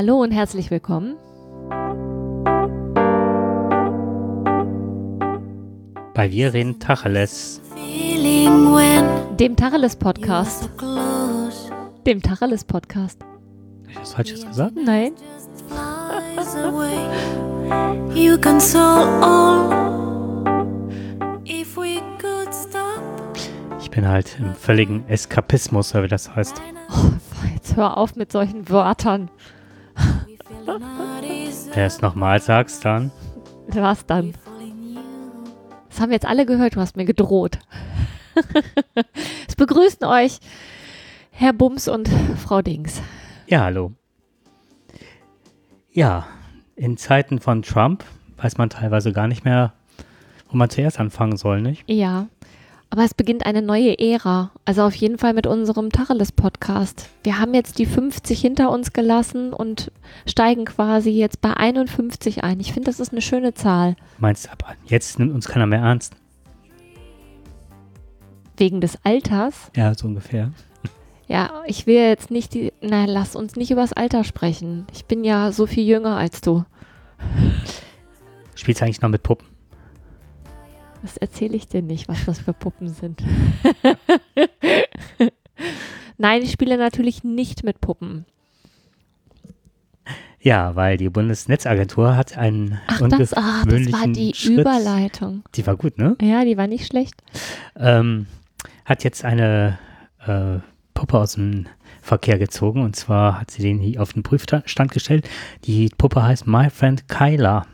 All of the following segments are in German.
Hallo und herzlich willkommen. Bei Wir reden Tacheles. Dem Tacheles Podcast. Dem Tacheles Podcast. Habe ich was Falsches gesagt? Nein. You console all if we could stop. Ich bin halt im völligen Eskapismus, oder wie das heißt. Oh, jetzt hör auf mit solchen Wörtern. Du es nochmal sagst, dann. Was dann? Das haben wir jetzt alle gehört, du hast mir gedroht. es begrüßen euch Herr Bums und Frau Dings. Ja, hallo. Ja, in Zeiten von Trump weiß man teilweise gar nicht mehr, wo man zuerst anfangen soll, nicht? Ja, aber es beginnt eine neue Ära. Also auf jeden Fall mit unserem Tacheles-Podcast. Wir haben jetzt die 50 hinter uns gelassen und steigen quasi jetzt bei 51 ein. Ich finde, das ist eine schöne Zahl. Meinst du, aber jetzt nimmt uns keiner mehr ernst? Wegen des Alters. Ja, so ungefähr. Ja, ich will jetzt nicht die. Na, lass uns nicht übers Alter sprechen. Ich bin ja so viel jünger als du. Spielst du eigentlich noch mit Puppen? Das erzähle ich dir nicht, was das für Puppen sind. Nein, ich spiele natürlich nicht mit Puppen. Ja, weil die Bundesnetzagentur hat einen Ach, das, ah, das war die Schritt. Überleitung. Die war gut, ne? Ja, die war nicht schlecht. ähm, hat jetzt eine äh, Puppe aus dem Verkehr gezogen und zwar hat sie den hier auf den Prüfstand gestellt. Die Puppe heißt My Friend Kyla.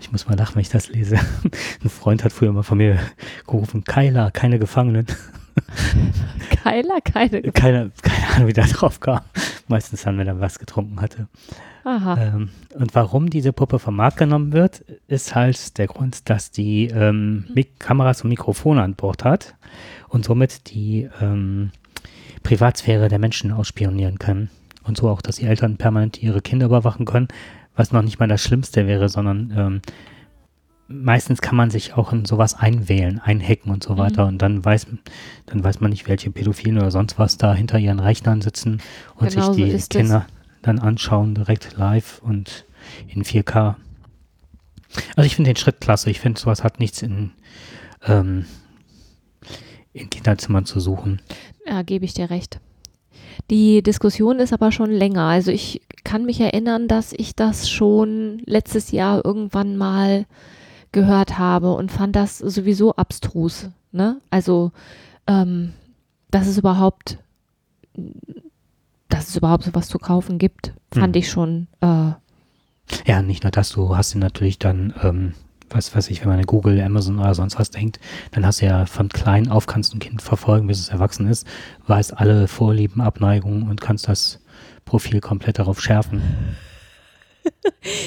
Ich muss mal lachen, wenn ich das lese. Ein Freund hat früher mal von mir gerufen, Kyla, keine Gefangenen. Keiler, keine. Keine, keine Ahnung, wie der drauf kam. Meistens dann, wenn er was getrunken hatte. Aha. Ähm, und warum diese Puppe vom Markt genommen wird, ist halt der Grund, dass die ähm, Mik Kameras und Mikrofone an Bord hat und somit die ähm, Privatsphäre der Menschen ausspionieren können. Und so auch, dass die Eltern permanent ihre Kinder überwachen können, was noch nicht mal das Schlimmste wäre, sondern ähm, meistens kann man sich auch in sowas einwählen, einhacken und so weiter. Und dann weiß, dann weiß man nicht, welche Pädophilen oder sonst was da hinter ihren Rechnern sitzen und Genau so sich die es. Kinder dann anschauen, direkt live und in 4K. Also ich finde den Schritt klasse. Ich finde, sowas hat nichts in, ähm, in Kinderzimmern zu suchen. Ja, gebe ich dir recht. Die Diskussion ist aber schon länger. Also ich kann mich erinnern, dass ich das schon letztes Jahr irgendwann mal gehört habe und fand das sowieso abstrus. Ne? Also, ähm, dass es überhaupt, dass es überhaupt sowas zu kaufen gibt, fand Hm. ich schon. Äh, Ja, nicht nur das, du hast ihn natürlich dann, ähm, was weiß ich, wenn man an Google, Amazon oder sonst was denkt, dann hast du ja von klein auf kannst du ein Kind verfolgen, bis es erwachsen ist, weißt alle Vorlieben, Abneigungen und kannst das Profil komplett darauf schärfen.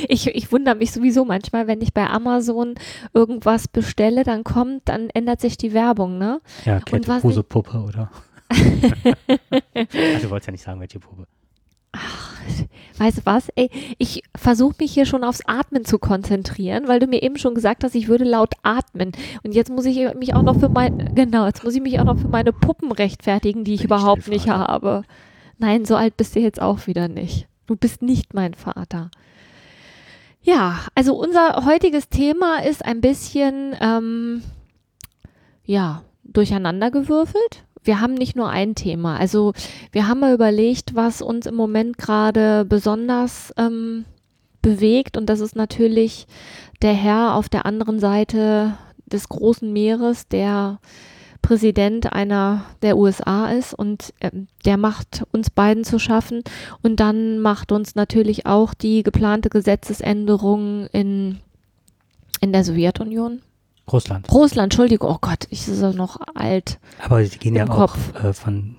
ich, ich wundere mich sowieso manchmal, wenn ich bei Amazon irgendwas bestelle, dann kommt, dann ändert sich die Werbung, ne? Ja, was Kette, ich- Hose, Puppe oder. ah, du wolltest ja nicht sagen, welche Puppe. Weißt du was? Ey, ich versuche mich hier schon aufs Atmen zu konzentrieren, weil du mir eben schon gesagt hast, ich würde laut atmen. Und jetzt muss ich mich auch noch für mein, genau, jetzt muss ich mich auch noch für meine Puppen rechtfertigen, die ich ich überhaupt nicht habe. Nein, so alt bist du jetzt auch wieder nicht. Du bist nicht mein Vater. Ja, also unser heutiges Thema ist ein bisschen, ähm, ja, durcheinandergewürfelt. Wir haben nicht nur ein Thema. Also wir haben mal überlegt, was uns im Moment gerade besonders ähm, bewegt. Und das ist natürlich der Herr auf der anderen Seite des großen Meeres, der Präsident einer der USA ist. Und ähm, der macht uns beiden zu schaffen. Und dann macht uns natürlich auch die geplante Gesetzesänderung in, in der Sowjetunion. Russland. Russland, Entschuldigung, oh Gott, ich ist ja noch alt. Aber die gehen ja auch Kopf. äh, von,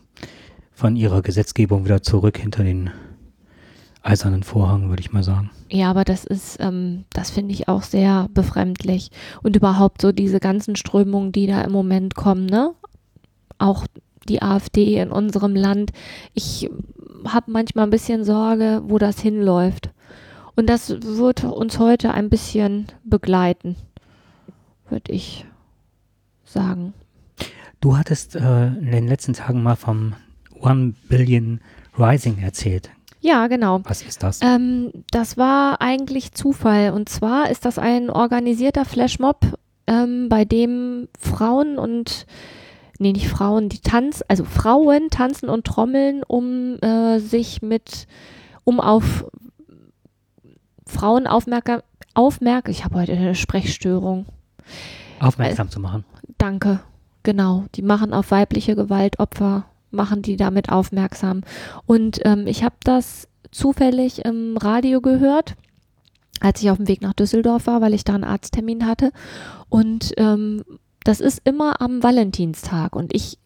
von ihrer Gesetzgebung wieder zurück hinter den eisernen Vorhang, würde ich mal sagen. Ja, aber das ist, ähm, das finde ich auch sehr befremdlich. Und überhaupt so diese ganzen Strömungen, die da im Moment kommen, ne? Auch die AfD in unserem Land. Ich habe manchmal ein bisschen Sorge, wo das hinläuft. Und das wird uns heute ein bisschen begleiten, würde ich sagen. Du hattest äh, in den letzten Tagen mal vom One Billion Rising erzählt. Ja, genau. Was ist das? Ähm, das war eigentlich Zufall. Und zwar ist das ein organisierter Flashmob, ähm, bei dem Frauen und, nee, nicht Frauen, die tanzen, also Frauen tanzen und trommeln, um äh, sich mit, um auf Frauen aufmerksam, aufmerk, ich habe heute eine Sprechstörung. Aufmerksam zu machen. Danke. Genau. Die machen auf weibliche Gewaltopfer, machen die damit aufmerksam. Und ähm, ich habe das zufällig im Radio gehört, als ich auf dem Weg nach Düsseldorf war, weil ich da einen Arzttermin hatte. Und ähm, das ist immer am Valentinstag. Und ich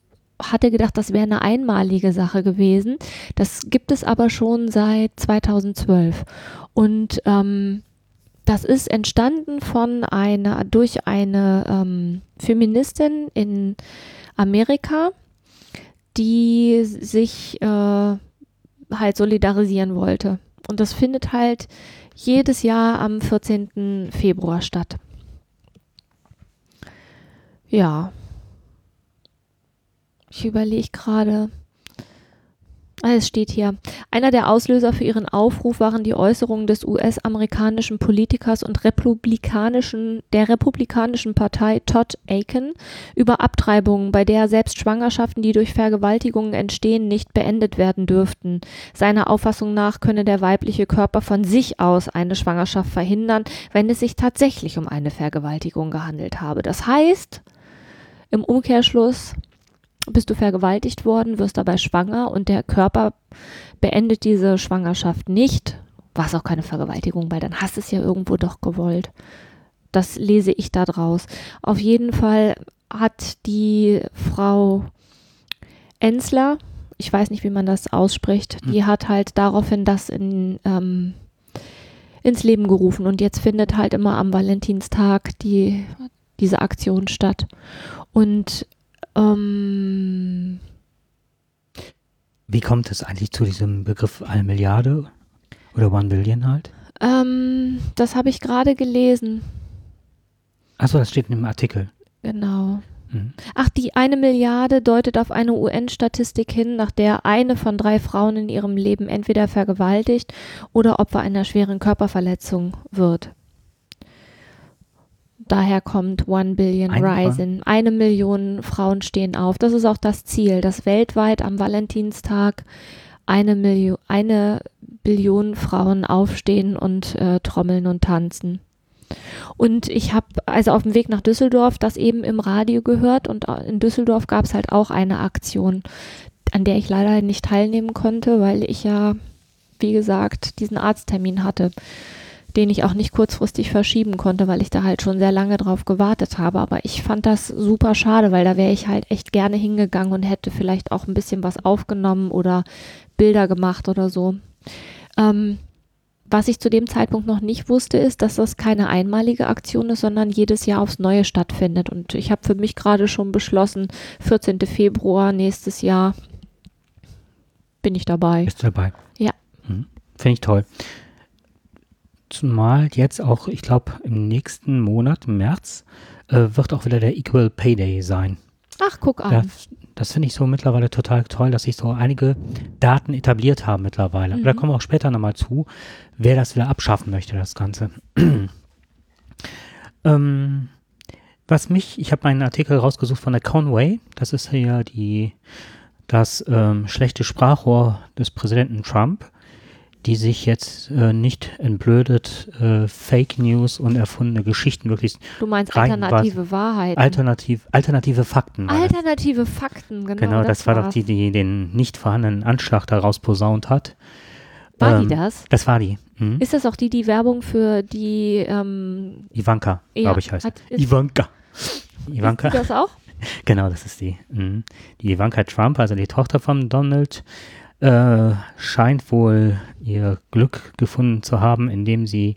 hatte gedacht, das wäre eine einmalige Sache gewesen. Das gibt es aber schon seit 2012. Und ähm, das ist entstanden von einer, durch eine ähm, Feministin in Amerika, die sich äh, halt solidarisieren wollte. Und das findet halt jedes Jahr am 14. Februar statt. Ja. Ich überlege gerade. Es steht hier. Einer der Auslöser für ihren Aufruf waren die Äußerungen des US-amerikanischen Politikers und republikanischen, der republikanischen Partei Todd Aiken über Abtreibungen, bei der selbst Schwangerschaften, die durch Vergewaltigungen entstehen, nicht beendet werden dürften. Seiner Auffassung nach könne der weibliche Körper von sich aus eine Schwangerschaft verhindern, wenn es sich tatsächlich um eine Vergewaltigung gehandelt habe. Das heißt, im Umkehrschluss, bist du vergewaltigt worden, wirst dabei schwanger und der Körper beendet diese Schwangerschaft nicht, war es auch keine Vergewaltigung, weil dann hast du es ja irgendwo doch gewollt. Das lese ich da draus. Auf jeden Fall hat die Frau Ensler, ich weiß nicht, wie man das ausspricht, Hm. die hat halt daraufhin das in, ähm, ins Leben gerufen und jetzt findet halt immer am Valentinstag die, diese Aktion statt. Und ähm, Wie kommt es eigentlich zu diesem Begriff eine Milliarde oder One Billion halt? ähm, das habe ich gerade gelesen. Achso, das steht in dem Artikel. Genau. Mhm. Ach, die eine Milliarde deutet auf eine UN-Statistik hin, nach der eine von drei Frauen in ihrem Leben entweder vergewaltigt oder Opfer einer schweren Körperverletzung wird. Daher kommt One Billion Eine Rising. Eine Million Frauen stehen auf. Das ist auch das Ziel, dass weltweit am Valentinstag eine, Million, eine Billion Frauen aufstehen und äh, trommeln und tanzen. Und ich habe also auf dem Weg nach Düsseldorf das eben im Radio gehört und in Düsseldorf gab es halt auch eine Aktion, an der ich leider nicht teilnehmen konnte, weil ich ja, wie gesagt, diesen Arzttermin hatte, den ich auch nicht kurzfristig verschieben konnte, weil ich da halt schon sehr lange drauf gewartet habe. Aber ich fand das super schade, weil da wäre ich halt echt gerne hingegangen und hätte vielleicht auch ein bisschen was aufgenommen oder Bilder gemacht oder so. Ähm, was ich zu dem Zeitpunkt noch nicht wusste, ist, dass das keine einmalige Aktion ist, sondern jedes Jahr aufs Neue stattfindet. Und ich habe für mich gerade schon beschlossen, 14. Februar nächstes Jahr bin ich dabei. Ist dabei. Ja. Mhm. Finde ich toll. Zumal jetzt auch, ich glaube, im nächsten Monat, im März, äh, wird auch wieder der Equal Pay Day sein. Ach, guck an. Das, das finde ich so mittlerweile total toll, dass sich so einige Daten etabliert haben mittlerweile. Mhm. Da kommen wir auch später nochmal zu, wer das wieder abschaffen möchte, das Ganze. ähm, was mich, ich habe einen Artikel rausgesucht von der Conway, das ist hier die, das ähm, schlechte Sprachrohr des Präsidenten Trump, die sich jetzt äh, nicht entblödet, äh, Fake News und erfundene Geschichten wirklich Du meinst alternative Wahrheiten. alternativ, alternative Fakten. war das. Alternative Fakten, genau. Genau, das, war doch die, die den nicht vorhandenen Anschlag daraus posaunt hat. War Ähm, die das? Das war die. Mhm. Ist das auch die, die Werbung für die, ähm, Ivanka, ja, glaube ich, heißt. hat- ist- Ivanka. ist Ivanka, die das auch? genau, das ist die. Mhm. Die Ivanka Trump, also die Tochter von Donald, äh, scheint wohl ihr Glück gefunden zu haben, indem sie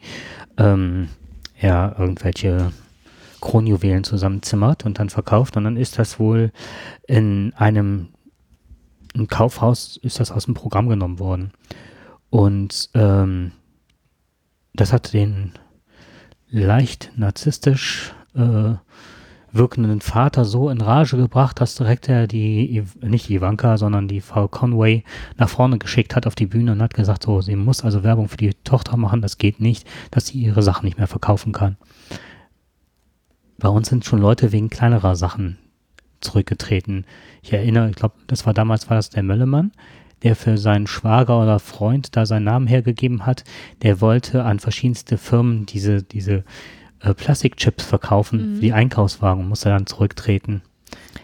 ähm, ja irgendwelche Kronjuwelen zusammenzimmert und dann verkauft. Und dann ist das wohl in einem im Kaufhaus ist das aus dem Programm genommen worden. Und ähm, das hat den leicht narzisstisch äh, wirkenden Vater so in Rage gebracht, dass direkt er die, nicht Ivanka, sondern die Frau Conway nach vorne geschickt hat auf die Bühne und hat gesagt, so, sie muss also Werbung für die Tochter machen, das geht nicht, dass sie ihre Sachen nicht mehr verkaufen kann. Bei uns sind schon Leute wegen kleinerer Sachen zurückgetreten. Ich erinnere, ich glaube, das war damals war das der Möllemann, der für seinen Schwager oder Freund da seinen Namen hergegeben hat. Der wollte an verschiedenste Firmen diese, diese äh, Plastikchips verkaufen, Mhm. für die Einkaufswagen, und musste dann zurücktreten.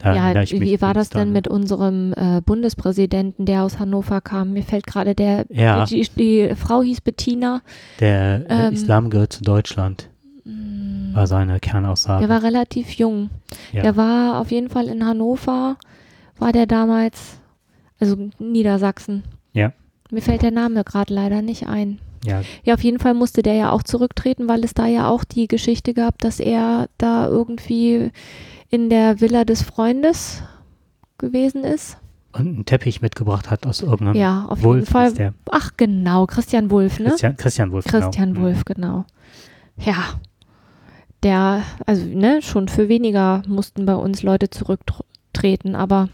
Da Ja, wie war das denn mit unserem äh, Bundespräsidenten, der aus Hannover kam? Mir fällt gerade der, Ja. die, die Frau hieß Bettina. Der äh, Ähm, Islam gehört zu Deutschland, war seine Kernaussage. Der war relativ jung. ja. Der war auf jeden Fall in Hannover, war der damals, also Niedersachsen. Ja. Mir fällt der Name gerade leider nicht ein. Ja, Ja, auf jeden Fall musste der ja auch zurücktreten, weil es da ja auch die Geschichte gab, dass er da irgendwie in der Villa des Freundes gewesen ist. und einen Teppich mitgebracht hat aus irgendeinem Ja, auf Wolf jeden Fall. der. Ach genau, Christian Wulff, ne? Christian, Christian Wolf. Christian genau. Wulff, genau. Ja. Der, also, ne, schon für weniger mussten bei uns Leute zurücktreten, aber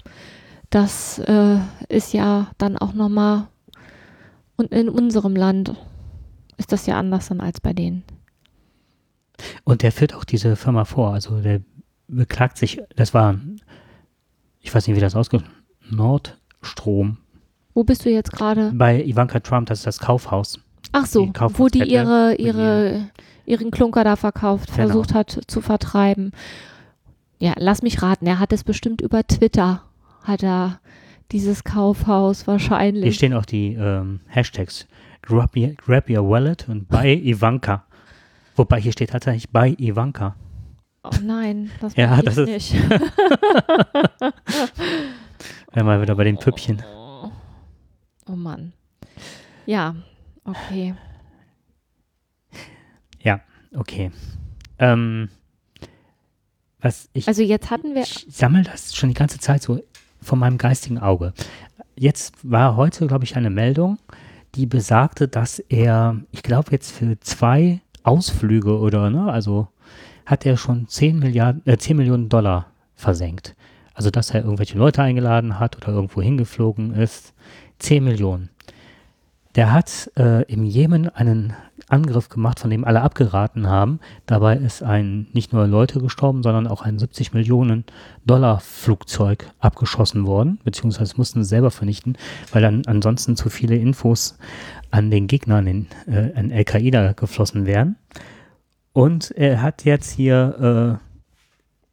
das äh, ist ja dann auch nochmal, und in unserem Land ist das ja anders dann als bei denen. Und der führt auch diese Firma vor. Also der beklagt sich, das war, ich weiß nicht, wie das ausgeht, Nordstrom. Wo bist du jetzt gerade? Bei Ivanka Trump, das ist das Kaufhaus. Ach so, Die wo die Kaufhauskette, ihre, ihre, ihren Klunker da verkauft, Genau. versucht hat zu vertreiben. Ja, lass mich raten, er hat es bestimmt über Twitter, hat er dieses Kaufhaus Hier wahrscheinlich. stehen auch die ähm, Hashtags grab your, grab your Wallet und bei Ivanka. Wobei hier steht tatsächlich bei Ivanka. Oh nein, das Ja, das ist- nicht. Wenn wir wieder bei den Püppchen. Oh, oh Mann. Ja, okay. Okay. Ähm, was ich, Also jetzt hatten wir, ich sammle das schon die ganze Zeit so von meinem geistigen Auge. Jetzt war heute, glaube ich, eine Meldung, die besagte, dass er, ich glaube jetzt für zwei Ausflüge oder, ne, also hat er schon 10 Milliarden, äh, 10 Millionen Dollar versenkt. Also, dass er irgendwelche Leute eingeladen hat oder irgendwo hingeflogen ist. 10 Millionen. Der hat äh, im Jemen einen Angriff gemacht, von dem alle abgeraten haben. Dabei ist ein nicht nur Leute gestorben, sondern auch ein 70 Millionen Dollar Flugzeug abgeschossen worden, beziehungsweise mussten sie selber vernichten, weil dann ansonsten zu viele Infos an den Gegner, an, den, äh, an Al-Qaida geflossen wären. Und er hat jetzt hier,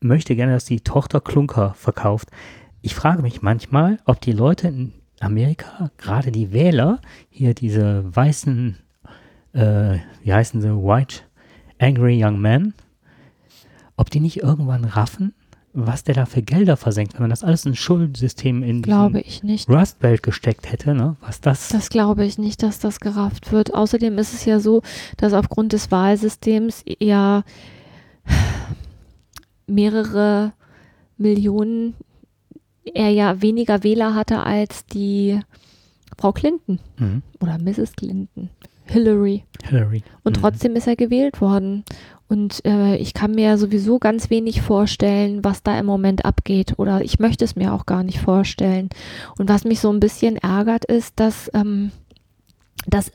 äh, möchte gerne, dass die Tochter Klunker verkauft. Ich frage mich manchmal, ob die Leute in Amerika, gerade die Wähler, hier diese weißen, äh, wie heißen sie, White Angry Young Men, ob die nicht irgendwann raffen, was der da für Gelder versenkt, wenn man das alles in ein Schuldsystem in glaube ich nicht. Rust Belt gesteckt hätte, ne? Was das, Das glaube ich nicht, dass das gerafft wird. Außerdem ist es ja so, dass aufgrund des Wahlsystems ja mehrere Millionen er ja weniger Wähler hatte als die Frau Clinton Mhm. oder Mrs. Clinton, Hillary. Hillary. Und Mhm. trotzdem ist er gewählt worden. Und äh, ich kann mir sowieso ganz wenig vorstellen, was da im Moment abgeht. Oder ich möchte es mir auch gar nicht vorstellen. Und was mich so ein bisschen ärgert, ist, dass, ähm, dass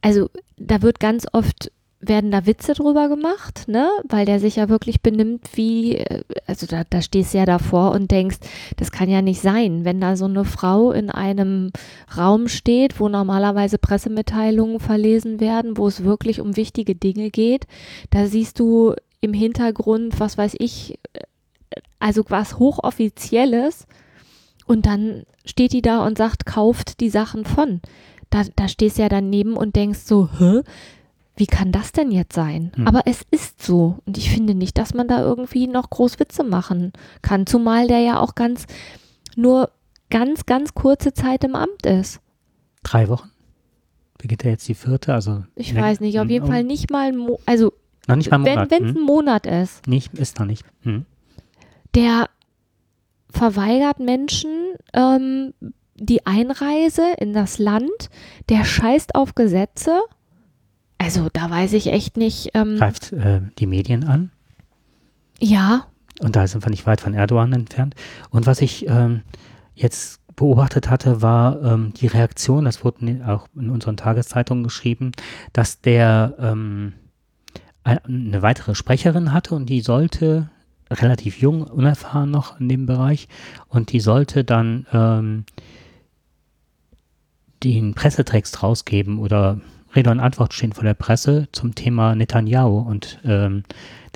also da wird ganz oft werden da Witze drüber gemacht, ne? Weil der sich ja wirklich benimmt wie, äh, also da, da stehst du ja davor und denkst, das kann ja nicht sein, wenn da so eine Frau in einem Raum steht, wo normalerweise Pressemitteilungen verlesen werden, wo es wirklich um wichtige Dinge geht. Da siehst du im Hintergrund, was weiß ich, äh, also was hochoffizielles und dann steht die da und sagt, kauft die Sachen von. Da, da stehst du ja daneben und denkst so, hä? Wie kann das denn jetzt sein? Hm. Aber es ist so. Und ich finde nicht, dass man da irgendwie noch groß Witze machen kann. Zumal der ja auch ganz, nur ganz, ganz kurze Zeit im Amt ist. Drei Wochen? Beginnt er jetzt die vierte? Also Ich weiß nicht, auf jeden Oh, Fall nicht mal, ein Mo also Noch nicht mal einen wenn Monat. es hm? ein Monat ist, Nicht, ist noch nicht. Hm. der verweigert Menschen ähm, die Einreise in das Land, der scheißt auf Gesetze. Also da weiß ich echt nicht. Ähm, Greift äh, die Medien an. ja, Und da sind wir nicht weit von Erdogan entfernt. Und was ich ähm, jetzt beobachtet hatte, war ähm, die Reaktion, das wurde auch in unseren Tageszeitungen geschrieben, dass der ähm, ein- eine weitere Sprecherin hatte und die sollte, relativ jung, unerfahren noch in dem Bereich, und die sollte dann ähm, den Pressetext rausgeben oder Rede und Antwort stehen vor der Presse zum Thema Netanyahu und ähm,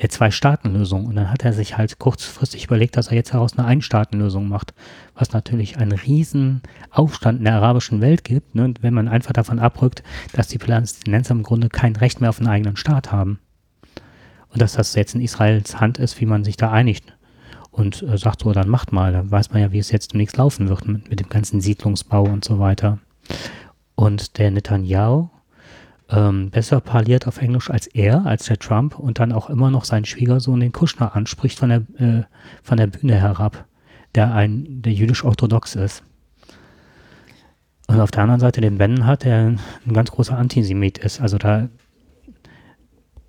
der Zwei-Staaten-Lösung. Und dann hat er sich halt kurzfristig überlegt, dass er jetzt daraus eine Ein-Staaten-Lösung macht, was natürlich einen riesen Aufstand in der arabischen Welt gibt, ne, wenn man einfach davon abrückt, dass die Palästinenser im Grunde kein Recht mehr auf einen eigenen Staat haben. Und dass das jetzt in Israels Hand ist, wie man sich da einigt. Und äh, sagt so, dann macht mal, dann weiß man ja, wie es jetzt demnächst laufen wird mit, mit dem ganzen Siedlungsbau und so weiter. Und der Netanyahu, ähm, besser parliert auf Englisch als er, als der Trump und dann auch immer noch seinen Schwiegersohn, den Kushner, anspricht von der, äh, von der Bühne herab, der ein, der jüdisch-orthodox ist. Und auf der anderen Seite den Ben hat, der ein ganz großer Antisemit ist. Also da,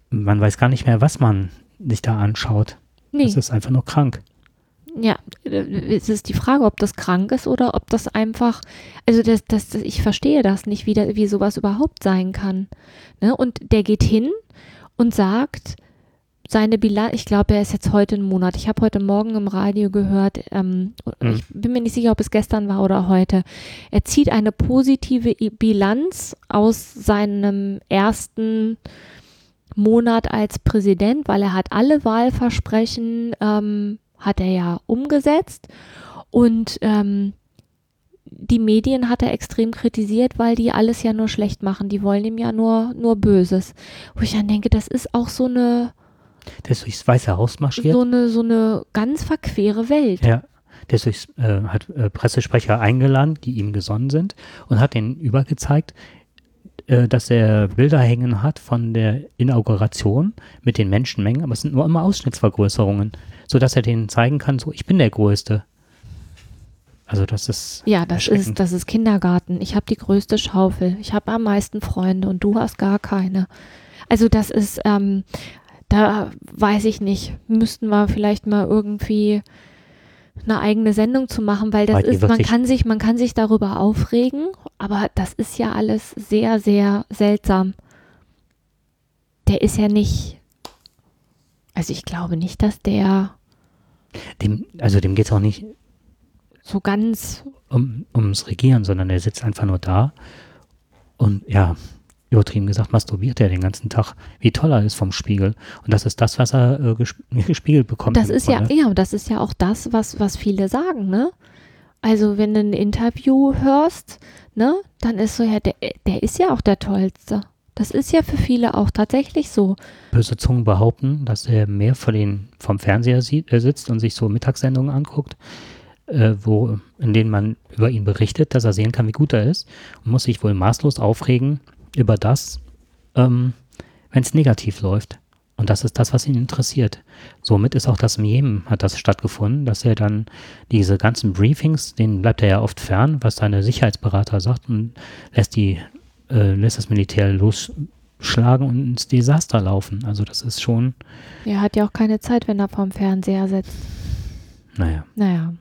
man weiß gar nicht mehr, was man sich da anschaut. nee. Das ist einfach nur krank. Ja, es ist die Frage, ob das krank ist oder ob das einfach, also das, das, das ich verstehe das nicht, wie, da, wie sowas überhaupt sein kann. Ne? Und der geht hin und sagt, seine Bilanz, ich glaube, er ist jetzt heute ein Monat. Ich habe heute Morgen im Radio gehört, ähm, Mhm. ich bin mir nicht sicher, ob es gestern war oder heute. Er zieht eine positive Bilanz aus seinem ersten Monat als Präsident, weil er hat alle Wahlversprechen, ähm, hat er ja umgesetzt und ähm, die Medien hat er extrem kritisiert, weil die alles ja nur schlecht machen. Die wollen ihm ja nur, nur Böses. Wo ich dann denke, das ist auch so eine, Der ist durchs Weiße Haus marschiert. so eine, so eine ganz verquere Welt. Ja, der ist durchs, äh, hat äh, Pressesprecher eingeladen, die ihm gesonnen sind und hat denen übergezeigt, äh, dass er Bilder hängen hat von der Inauguration mit den Menschenmengen, aber es sind nur immer Ausschnittsvergrößerungen, sodass er denen zeigen kann, so, ich bin der Größte. Also das ist Ja, das ist, das ist Kindergarten. Ich habe die größte Schaufel. Ich habe am meisten Freunde und du hast gar keine. Also das ist, ähm, da weiß ich nicht, müssten wir vielleicht mal irgendwie eine eigene Sendung zu machen, weil das Weil ist, man kann sich, man kann sich darüber aufregen, aber das ist ja alles sehr, sehr seltsam. Der ist ja nicht, also ich glaube nicht, dass der dem, also dem geht es auch nicht so ganz um, ums Regieren, sondern er sitzt einfach nur da und ja, übertrieben gesagt, masturbiert er den ganzen Tag, wie toll er ist vom Spiegel. Und das ist das, was er äh, gesp gespiegelt bekommt. Das ist ja, Grunde. ja, das ist ja auch das, was, was viele sagen, ne? Also wenn du ein Interview hörst, ne, dann ist so, ja, der, der ist ja auch der Tollste. Das ist ja für viele auch tatsächlich so. Böse Zungen behaupten, dass er mehr vor den, vom Fernseher sieht, äh, sitzt und sich so Mittagssendungen anguckt, äh, wo, in denen man über ihn berichtet, dass er sehen kann, wie gut er ist und muss sich wohl maßlos aufregen über das, ähm, wenn es negativ läuft. Und das ist das, was ihn interessiert. Somit ist auch das im Jemen hat das stattgefunden, dass er dann diese ganzen Briefings, denen bleibt er ja oft fern, was seine Sicherheitsberater sagt und lässt die, äh, lässt das Militär losschlagen und ins Desaster laufen. Also das ist schon, Er hat ja auch keine Zeit, wenn er vorm Fernseher sitzt. naja. Naja.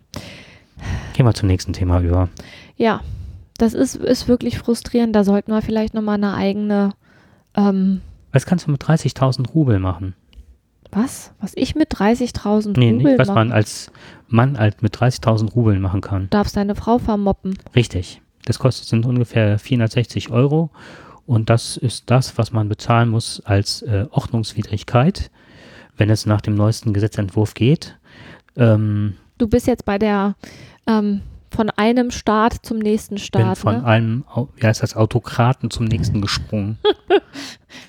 Gehen wir zum nächsten Thema über. Ja, das ist, ist wirklich frustrierend. Da sollten wir vielleicht nochmal eine eigene, ähm, Was kannst du mit 30.000 Rubel machen? was? Was ich mit 30.000 Nee, Rubel nicht, was mache? man als Mann halt mit 30.000 Rubeln machen kann. Darfst deine Frau vermoppen. Richtig. Das kostet sind ungefähr 460 Euro. Und das ist das, was man bezahlen muss als äh, Ordnungswidrigkeit, wenn es nach dem neuesten Gesetzentwurf geht. Ähm, Du bist jetzt bei der, ähm, von einem Staat zum nächsten bin Staat, von ne? einem, wie heißt das, Autokraten zum nächsten gesprungen.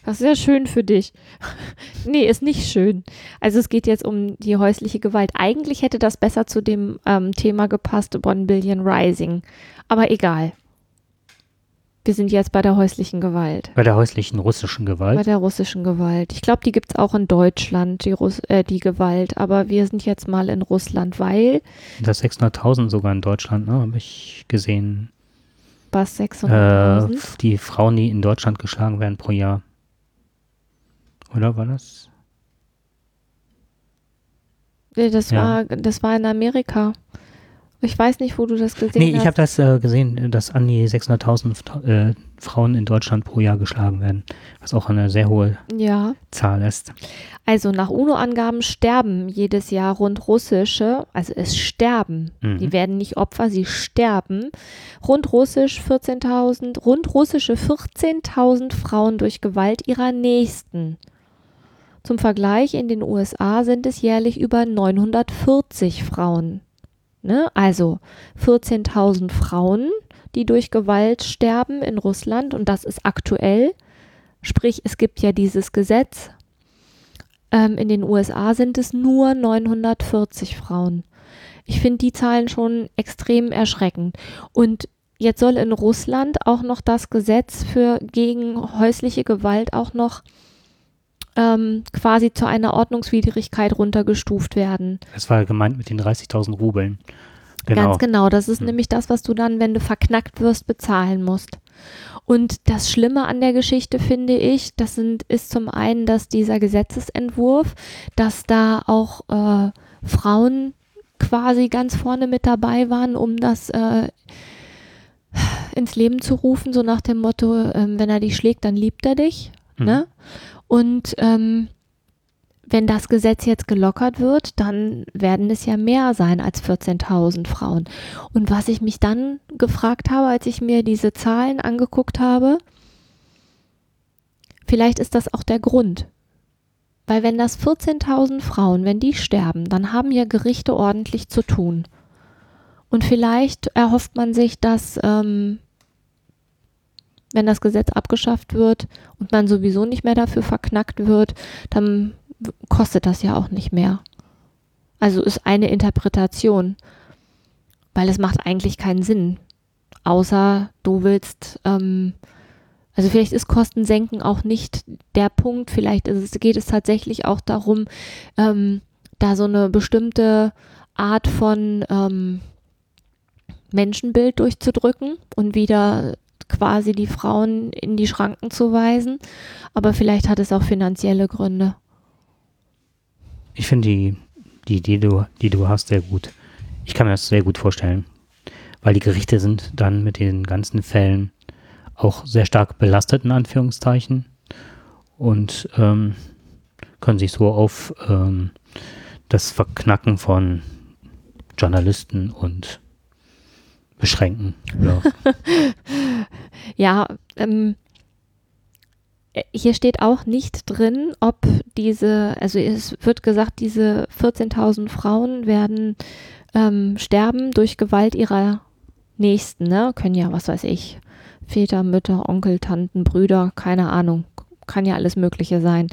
Das ist ja schön für dich. nee, ist nicht schön. Also es geht jetzt um die häusliche Gewalt. Eigentlich hätte das besser zu dem ähm, Thema gepasst, One Billion Rising. Aber egal. Wir sind jetzt bei der häuslichen Gewalt. Bei der häuslichen russischen Bei Gewalt. der russischen Gewalt. Ich glaube, die gibt es auch in Deutschland, die, Russ äh, die Gewalt. Aber wir sind jetzt mal in Russland, weil Das 600.000 sogar in Deutschland, ne, habe ich gesehen. was Äh, 600.000? die Frauen, die in Deutschland geschlagen werden pro Jahr. Oder war das? Nee, Das, Ja. war, das war in Amerika. Ich weiß nicht, wo du das gesehen Nee, ich hast. habe das äh, gesehen, dass an die 600.000 Fra- äh, Frauen in Deutschland pro Jahr geschlagen werden, was auch eine sehr hohe ja. Zahl ist. Also nach UNO-Angaben sterben jedes Jahr rund russische, also es sterben, Mhm. die werden nicht Opfer, sie sterben, rund russisch 14.000, rund russische 14.000 Frauen durch Gewalt ihrer Nächsten. Zum Vergleich, in den USA sind es jährlich über 940 Frauen. Ne? Also 14.000 Frauen, die durch Gewalt sterben in Russland und das ist aktuell. Sprich, es gibt ja dieses Gesetz, ähm, in den USA sind es nur 940 Frauen. Ich finde die Zahlen schon extrem erschreckend. Und jetzt soll in Russland auch noch das Gesetz für gegen häusliche Gewalt auch noch ähm, quasi zu einer Ordnungswidrigkeit runtergestuft werden. Das war gemeint mit den 30.000 Rubeln. Genau. Ganz genau. Das ist Hm. nämlich das, was du dann, wenn du verknackt wirst, bezahlen musst. Und das Schlimme an der Geschichte finde ich, das sind, ist zum einen, dass dieser Gesetzesentwurf, dass da auch äh, Frauen quasi ganz vorne mit dabei waren, um das äh, ins Leben zu rufen, so nach dem Motto, ähm, wenn er dich schlägt, dann liebt er dich. Mhm. Ne? Und ähm, wenn das Gesetz jetzt gelockert wird, dann werden es ja mehr sein als 14.000 Frauen. Und was ich mich dann gefragt habe, als ich mir diese Zahlen angeguckt habe, vielleicht ist das auch der Grund. Weil wenn das 14.000 Frauen, wenn die sterben, dann haben ja Gerichte ordentlich zu tun. Und vielleicht erhofft man sich, dass, ähm, wenn das Gesetz abgeschafft wird und man sowieso nicht mehr dafür verknackt wird, dann kostet das ja auch nicht mehr. Also ist eine Interpretation, weil es macht eigentlich keinen Sinn, außer du willst, ähm, also vielleicht ist Kostensenken auch nicht der Punkt, vielleicht es, geht es tatsächlich auch darum, ähm, da so eine bestimmte Art von ähm, Menschenbild durchzudrücken und wieder quasi die Frauen in die Schranken zu weisen. Aber vielleicht hat es auch finanzielle Gründe. Ich finde die, die Idee, die du hast, sehr gut. Ich kann mir das sehr gut vorstellen. Weil die Gerichte sind dann mit den ganzen Fällen auch sehr stark belastet, in Anführungszeichen. Und ähm, können sich so auf ähm, das Verknacken von Journalisten und beschränken. Ja. Ja, ähm, äh, hier steht auch nicht drin, ob diese, also es wird gesagt, diese 14.000 Frauen werden ähm, sterben durch Gewalt ihrer Nächsten, ne? Können ja, was weiß ich, Väter, Mütter, Onkel, Tanten, Brüder, keine Ahnung, kann ja alles Mögliche sein.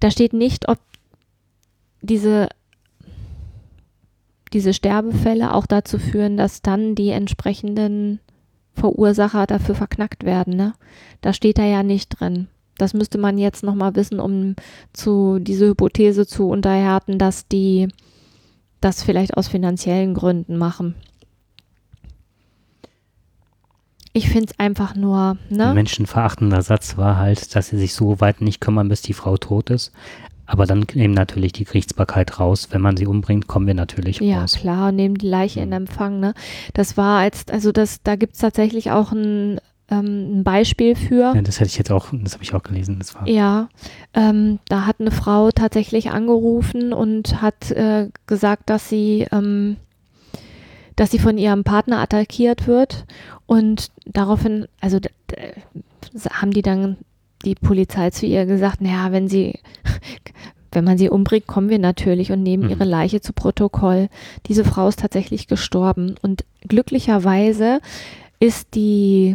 Da steht nicht, ob diese diese Sterbefälle auch dazu führen, dass dann die entsprechenden Verursacher dafür verknackt werden. Ne? Da steht da ja nicht drin. Das müsste man jetzt nochmal wissen, um zu diese Hypothese zu unterhärten, dass die das vielleicht aus finanziellen Gründen machen. Ich finde es einfach nur, ne? menschenverachtender Satz war halt, dass sie sich so weit nicht kümmern, bis die Frau tot ist. Aber dann nehmen natürlich die Gerichtsbarkeit raus. Wenn man sie umbringt, kommen wir natürlich Ja, raus. klar, nehmen die Leiche in Empfang, ne? Das war als, also das, da gibt es tatsächlich auch ein, ähm, ein Beispiel für. Ja, das hätte ich jetzt auch, das habe ich auch gelesen. Das war Ja, ähm, da hat eine Frau tatsächlich angerufen und hat äh, gesagt, dass sie, ähm, dass sie von ihrem Partner attackiert wird und daraufhin, also haben die dann die Polizei zu ihr gesagt, naja, wenn sie, wenn man sie umbringt, kommen wir natürlich und nehmen Mhm. ihre Leiche zu Protokoll. Diese Frau ist tatsächlich gestorben und glücklicherweise ist die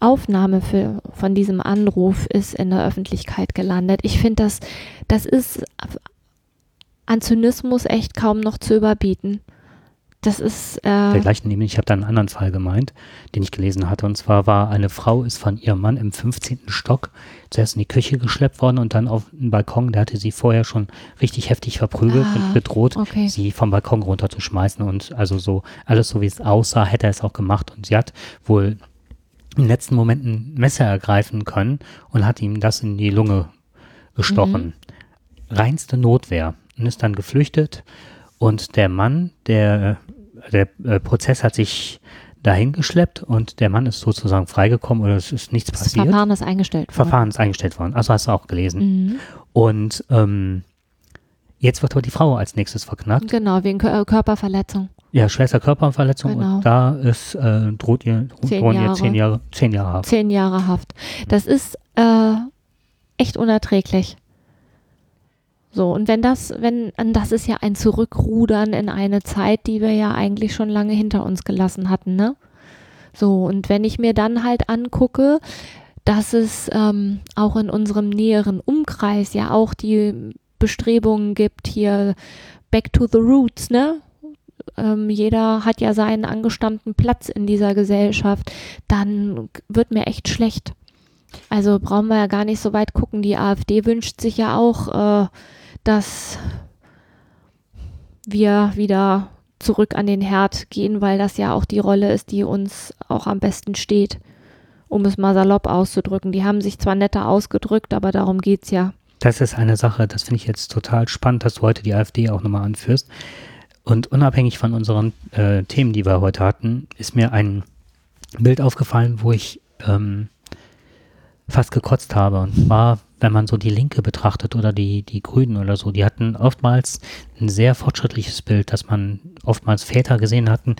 Aufnahme für, von diesem Anruf ist in der Öffentlichkeit gelandet. Ich finde, das, das ist an Zynismus echt kaum noch zu überbieten. Das ist, der äh, gleichen Nebel. Ich habe da einen anderen Fall gemeint, den ich gelesen hatte. Und zwar war eine Frau ist von ihrem Mann im 15. Stock zuerst in die Küche geschleppt worden und dann auf den Balkon. Der hatte sie vorher schon richtig heftig verprügelt Ah, und bedroht, okay. sie vom Balkon runterzuschmeißen. Und also so alles so wie es aussah, hätte er es auch gemacht. Und sie hat wohl im letzten Moment ein Messer ergreifen können und hat ihm das in die Lunge gestochen. Reinste Notwehr. Und ist dann geflüchtet. Und der Mann, der, der äh, Prozess hat sich dahin geschleppt und der Mann ist sozusagen freigekommen oder es ist nichts Das passiert. Verfahren ist eingestellt worden. Verfahren ist eingestellt worden. Also hast du auch gelesen. Mhm. Und ähm, jetzt wird aber die Frau als nächstes verknackt. Genau, wegen Kör- Körperverletzung. Ja, schwerster Körperverletzung Genau. und da ist, äh, droht ihr, Zehn drohen ihr Jahre. zehn Jahre, zehn Jahre Haft. Zehn Jahre Haft. Das ist äh, echt unerträglich. So, und wenn das, wenn, das ist ja ein Zurückrudern in eine Zeit, die wir ja eigentlich schon lange hinter uns gelassen hatten, ne? So, und wenn ich mir dann halt angucke, dass es ähm, auch in unserem näheren Umkreis ja auch die Bestrebungen gibt, hier back to the roots, ne? Ähm, jeder hat ja seinen angestammten Platz in dieser Gesellschaft, dann wird mir echt schlecht. Also brauchen wir ja gar nicht so weit gucken. Die AfD wünscht sich ja auch, äh, dass wir wieder zurück an den Herd gehen, weil das ja auch die Rolle ist, die uns auch am besten steht, um es mal salopp auszudrücken. Die haben sich zwar netter ausgedrückt, aber darum geht's ja. Das ist eine Sache, das finde ich jetzt total spannend, dass du heute die AfD auch nochmal anführst. Und unabhängig von unseren äh, Themen, die wir heute hatten, ist mir ein Bild aufgefallen, wo ich ähm, fast gekotzt habe. Und zwar, wenn man so die Linke betrachtet oder die, die Grünen oder so, die hatten oftmals ein sehr fortschrittliches Bild, dass man oftmals Väter gesehen hatten,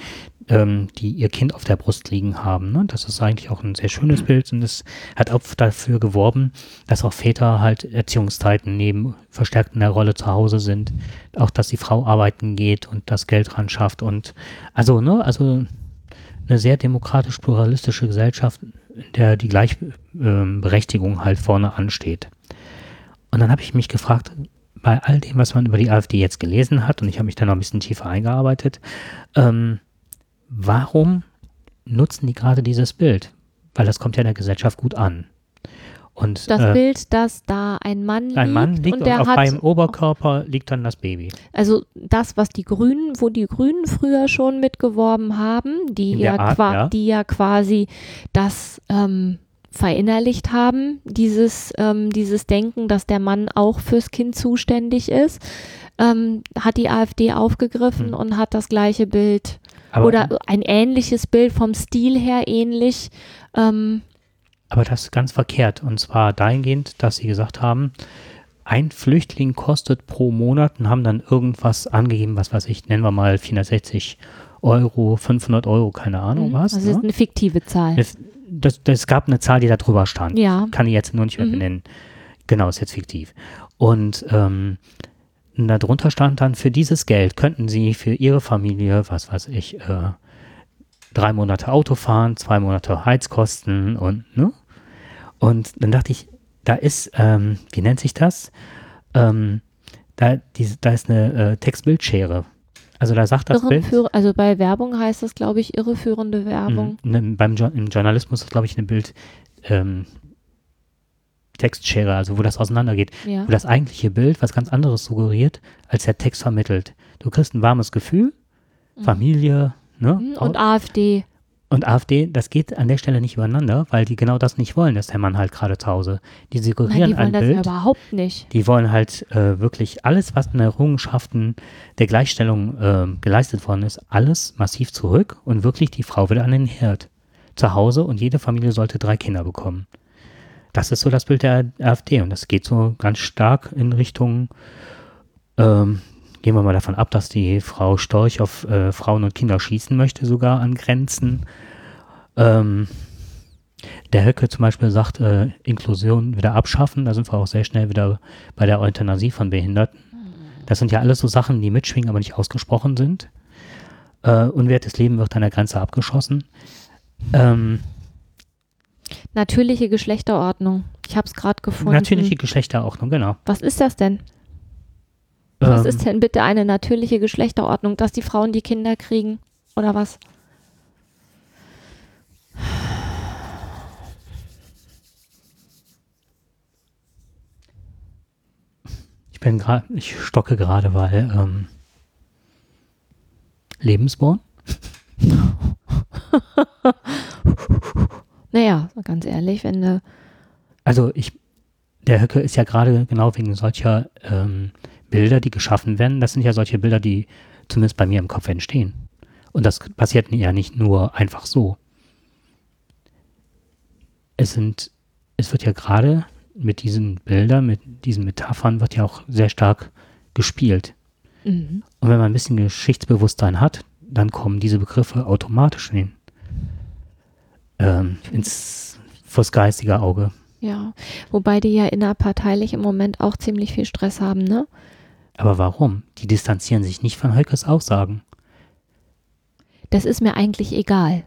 ähm, die ihr Kind auf der Brust liegen haben. Ne? Das ist eigentlich auch ein sehr schönes Bild und es hat auch dafür geworben, dass auch Väter halt Erziehungszeiten nehmen, verstärkt in der Rolle zu Hause sind, auch dass die Frau arbeiten geht und das Geld ran schafft und also, ne, also eine sehr demokratisch-pluralistische Gesellschaft, in der die Gleichberechtigung halt vorne ansteht. Und dann habe ich mich gefragt, bei all dem, was man über die AfD jetzt gelesen hat, und ich habe mich da noch ein bisschen tiefer eingearbeitet, ähm, warum nutzen die gerade dieses Bild? Weil das kommt ja in der Gesellschaft gut an. Und Das äh, Bild, dass da ein Mann liegt, ein Mann liegt und und, der auf hat beim Oberkörper liegt dann das Baby. Also das, was die Grünen, wo die Grünen früher schon mitgeworben haben, die ja, Art, ja. die ja quasi das ähm, verinnerlicht haben, dieses, ähm, dieses Denken, dass der Mann auch fürs Kind zuständig ist, ähm, hat die AfD aufgegriffen Hm. und hat das gleiche Bild Aber, oder ein ähnliches Bild vom Stil her ähnlich. Aber das ist ganz verkehrt. Und zwar dahingehend, dass sie gesagt haben, ein Flüchtling kostet pro Monat und haben dann irgendwas angegeben, was weiß ich, nennen wir mal 460 Euro, 500 Euro, keine Ahnung was. das ist ne? eine fiktive Zahl. Es, das, das gab eine Zahl, die da drüber stand. Ja. Kann ich jetzt nur nicht mehr Mhm. benennen. Genau, ist jetzt fiktiv. Und ähm, darunter stand dann, für dieses Geld könnten Sie für Ihre Familie, was weiß ich, äh, drei Monate Auto fahren, zwei Monate Heizkosten und, ne? Und dann dachte ich, da ist, ähm, wie nennt sich das? Ähm, da, diese, da ist eine äh, Textbildschere. Also da sagt das Bild. Also bei Werbung heißt das, glaube ich, irreführende Werbung. Mhm. Ne, Beim jo Im Journalismus ist, glaube ich, ein Bild ähm, Textschere, also wo das auseinandergeht. Ja. Wo das eigentliche Bild was ganz anderes suggeriert, als der Text vermittelt. Du kriegst ein warmes Gefühl, Familie, ne? Mhm, Und AfD. Und AfD, das geht an der Stelle nicht übereinander, weil die genau das nicht wollen, dass der Mann halt gerade zu Hause. Die Nein, suggerieren die wollen das Bild. überhaupt nicht. Die wollen halt äh, wirklich alles, was in Errungenschaften der Gleichstellung ähm, geleistet worden ist, alles massiv zurück und wirklich die Frau wieder an den Herd zu Hause und jede Familie sollte drei Kinder bekommen. Das ist so das Bild der AfD und das geht so ganz stark in Richtung, ähm, gehen wir mal davon ab, dass die Frau Storch auf äh, Frauen und Kinder schießen möchte, sogar an Grenzen. Ähm, der Höcke zum Beispiel sagt, äh, Inklusion wieder abschaffen. Da sind wir auch sehr schnell wieder bei der Euthanasie von Behinderten. Das sind ja alles so Sachen, die mitschwingen, aber nicht ausgesprochen sind. Äh, unwertes Leben wird an der Grenze abgeschossen. Ähm, Natürliche Geschlechterordnung. Ich habe es gerade gefunden. natürliche Geschlechterordnung, genau. Was ist das denn? Was Ähm, ist denn bitte eine natürliche Geschlechterordnung, dass die Frauen die Kinder kriegen? Oder was? Ich bin gerade, ich stocke gerade, weil ähm, Lebensborn. Naja, ganz ehrlich, wenn du. Also ich, der Höcke ist ja gerade genau wegen solcher ähm, Bilder, die geschaffen werden. Das sind ja solche Bilder, die zumindest bei mir im Kopf entstehen. Und das passiert ja nicht nur einfach so. Es sind, es wird ja gerade mit diesen Bildern, mit diesen Metaphern wird ja auch sehr stark gespielt. Mhm. Und wenn man ein bisschen Geschichtsbewusstsein hat, dann kommen diese Begriffe automatisch in, ähm, ins vors geistige Auge. Ja, wobei die ja innerparteilich im Moment auch ziemlich viel Stress haben, ne? Aber warum? Die distanzieren sich nicht von Höckes Aussagen. Das ist mir eigentlich egal.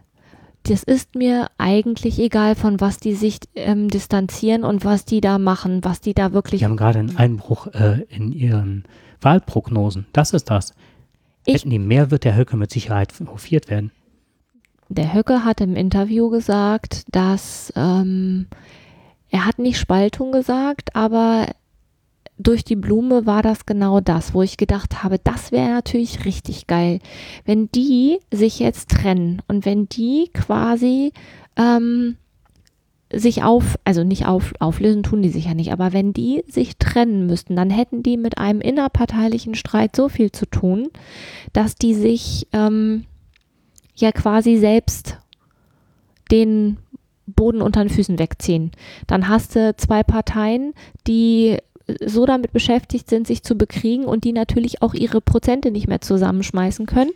Das ist mir eigentlich egal, von was die sich ähm, distanzieren und was die da machen, was die da wirklich. Die haben gerade einen Einbruch äh, in ihren Wahlprognosen. Das ist das. Ich- Hätten die mehr, wird der Höcke mit Sicherheit hofiert werden. Der Höcke hat im Interview gesagt, dass ähm, er hat nicht Spaltung gesagt, aber durch die Blume war das genau das, wo ich gedacht habe, das wäre natürlich richtig geil, wenn die sich jetzt trennen und wenn die quasi ähm, sich auf, also nicht auf, auflösen tun die sich ja nicht, aber wenn die sich trennen müssten, dann hätten die mit einem innerparteilichen Streit so viel zu tun, dass die sich ähm, ja quasi selbst den Boden unter den Füßen wegziehen. Dann hast du zwei Parteien, die so damit beschäftigt sind, sich zu bekriegen und die natürlich auch ihre Prozente nicht mehr zusammenschmeißen können,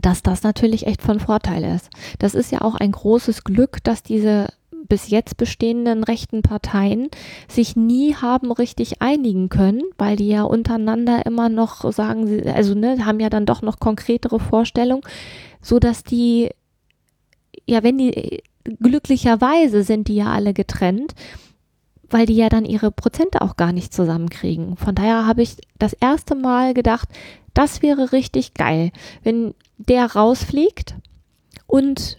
dass das natürlich echt von Vorteil ist. Das ist ja auch ein großes Glück, dass diese bis jetzt bestehenden rechten Parteien sich nie haben richtig einigen können, weil die ja untereinander immer noch sagen, also ne, haben ja dann doch noch konkretere Vorstellungen, so dass die, ja, wenn die, glücklicherweise sind die ja alle getrennt, weil die ja dann ihre Prozente auch gar nicht zusammenkriegen. Von daher habe ich das erste Mal gedacht, das wäre richtig geil, wenn der rausfliegt und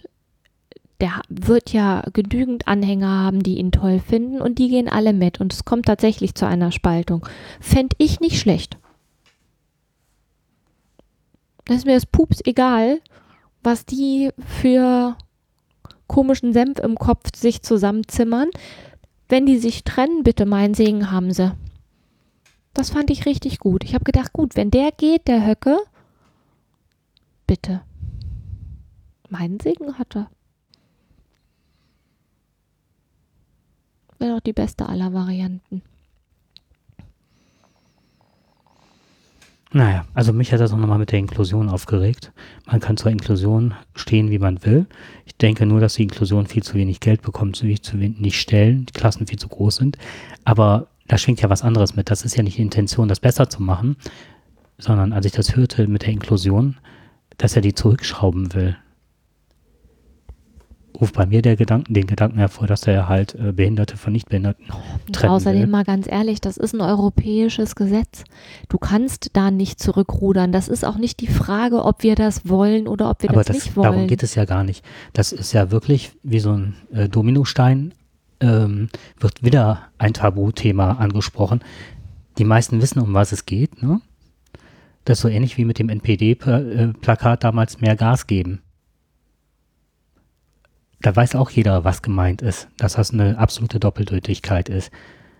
der wird ja genügend Anhänger haben, die ihn toll finden und die gehen alle mit und es kommt tatsächlich zu einer Spaltung. Fände ich nicht schlecht. Das ist mir das Pups egal, was die für komischen Senf im Kopf sich zusammenzimmern. Wenn die sich trennen, bitte meinen Segen haben sie. Das fand ich richtig gut. Ich habe gedacht, gut, wenn der geht, der Höcke, bitte. Meinen Segen hat er. Wäre doch die beste aller Varianten. Naja, also mich hat das auch nochmal mit der Inklusion aufgeregt. Man kann zur Inklusion stehen, wie man will. Ich denke nur, dass die Inklusion viel zu wenig Geld bekommt, zu wenig, zu wenig Stellen, die Klassen viel zu groß sind. Aber da schwingt ja was anderes mit. Das ist ja nicht die Intention, das besser zu machen, sondern als ich das hörte mit der Inklusion, dass er die zurückschrauben will, ruft bei mir der Gedanken, den Gedanken hervor, dass er halt äh, Behinderte von Nichtbehinderten trennen außerdem will. mal ganz ehrlich, das ist ein europäisches Gesetz. Du kannst da nicht zurückrudern. Das ist auch nicht die Frage, ob wir das wollen oder ob wir Aber das, das, nicht wollen. darum geht es ja gar nicht. Das ist ja wirklich wie so ein äh, Dominostein, ähm, wird wieder ein Tabuthema angesprochen. Die meisten wissen, um was es geht. Ne? Das ist so ähnlich wie mit dem NPD-Plakat damals mehr Gas geben. Da weiß auch jeder, was gemeint ist, dass das eine absolute Doppeldeutigkeit ist.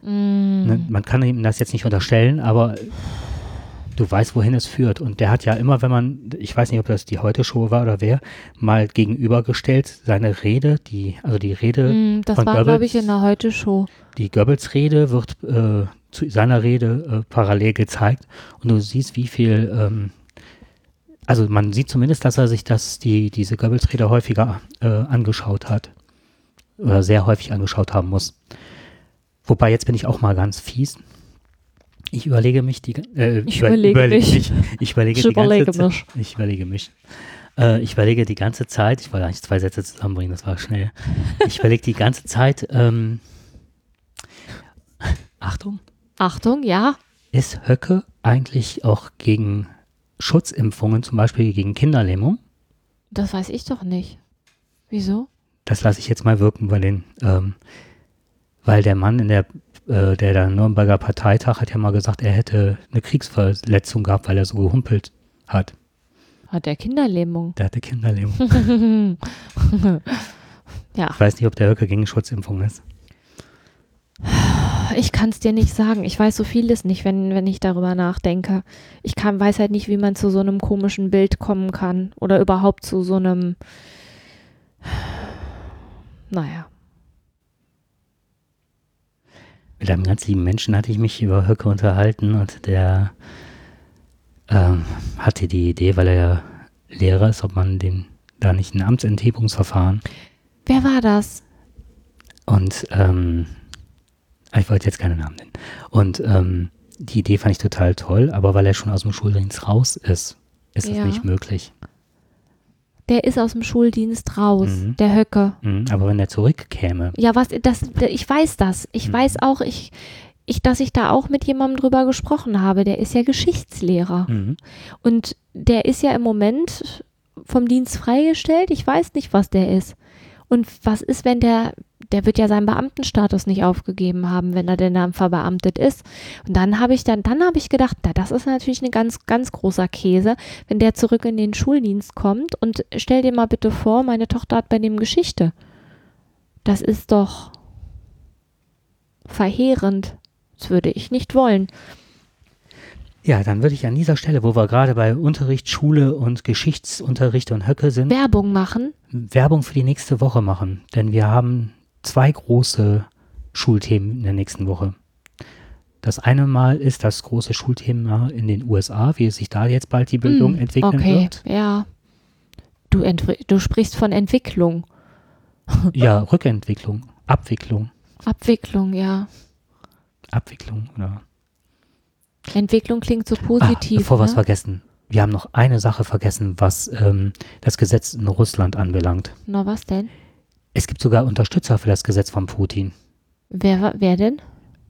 Mm, Ne? Man kann ihm das jetzt nicht unterstellen, aber du weißt, wohin es führt. Und der hat ja immer, wenn man, ich weiß nicht, ob das die Heute-Show war oder wer, mal gegenübergestellt, seine Rede, die, also die Rede, mm, das von war, glaube ich, in der Heute-Show. die Goebbels-Rede wird äh, zu seiner Rede äh, parallel gezeigt und du siehst, wie viel, ähm, also man sieht zumindest, dass er sich das, die, diese Goebbels-Rede häufiger äh, angeschaut hat. Oder sehr häufig angeschaut haben muss. Wobei, jetzt bin ich auch mal ganz fies. Ich überlege mich die, äh, Ich überlege mich. mich. Ich überlege Ich die ganze überlege Zeit. mich. Ich überlege mich. Äh, ich überlege die ganze Zeit, ich wollte eigentlich zwei Sätze zusammenbringen, das war schnell. Ich überlege die ganze Zeit, ähm, Achtung, Achtung, ja. ist Höcke eigentlich auch gegen Schutzimpfungen, zum Beispiel gegen Kinderlähmung? Das weiß ich doch nicht. Wieso? Das lasse ich jetzt mal wirken, weil den, ähm, weil der Mann in der, äh, der da Nürnberger Parteitag hat ja mal gesagt, er hätte eine Kriegsverletzung gehabt, weil er so gehumpelt hat. Hat der Kinderlähmung. Der hatte Kinderlähmung. ja. Ich weiß nicht, ob der Höcke gegen Schutzimpfung ist. Ich kann es dir nicht sagen. Ich weiß so vieles nicht, wenn, wenn ich darüber nachdenke. Ich kann, weiß halt nicht, wie man zu so einem komischen Bild kommen kann. Oder überhaupt zu so einem. Naja. Mit einem ganz lieben Menschen hatte ich mich über Höcke unterhalten und der ähm, hatte die Idee, weil er ja Lehrer ist, ob man den da nicht ein Amtsenthebungsverfahren Wer war das? und ähm, ich wollte jetzt keine Namen nennen. Und ähm, die Idee fand ich total toll, aber weil er schon aus dem Schuldienst raus ist, ist Ja. es nicht möglich. Der ist aus dem Schuldienst raus, Mhm. der Höcke. Mhm, aber wenn er zurückkäme, Ja, was, das, ich weiß das. Ich Mhm. weiß auch, ich, ich, dass ich da auch mit jemandem drüber gesprochen habe. Der ist ja Geschichtslehrer. mhm. Und der ist ja im Moment vom Dienst freigestellt. Ich weiß nicht, was der ist. Und was ist, wenn der, der wird ja seinen Beamtenstatus nicht aufgegeben haben, wenn er denn dann verbeamtet ist. Und dann habe ich dann, dann habe ich gedacht, na, das ist natürlich ein ganz, ganz großer Käse, wenn der zurück in den Schuldienst kommt. Und stell dir mal bitte vor, meine Tochter hat bei dem Geschichte. Das ist doch verheerend. Das würde ich nicht wollen. ja, dann würde ich an dieser Stelle, wo wir gerade bei Unterricht, Schule und Geschichtsunterricht und Höcke sind, Werbung machen. Werbung für die nächste Woche machen. Denn wir haben zwei große Schulthemen in der nächsten Woche. Das eine Mal ist das große Schulthema in den USA, wie sich da jetzt bald die Bildung Hm, entwickeln okay, wird. ja. Du, du sprichst von Entwicklung. Ja, Rückentwicklung, Abwicklung, Abwicklung, ja. Abwicklung oder Entwicklung klingt so Ah, positiv. bevor wir es ne? vergessen. Wir haben noch eine Sache vergessen, was ähm, das Gesetz in Russland anbelangt. Na, was denn? Es gibt sogar Unterstützer für das Gesetz von Putin. Wer, wer denn?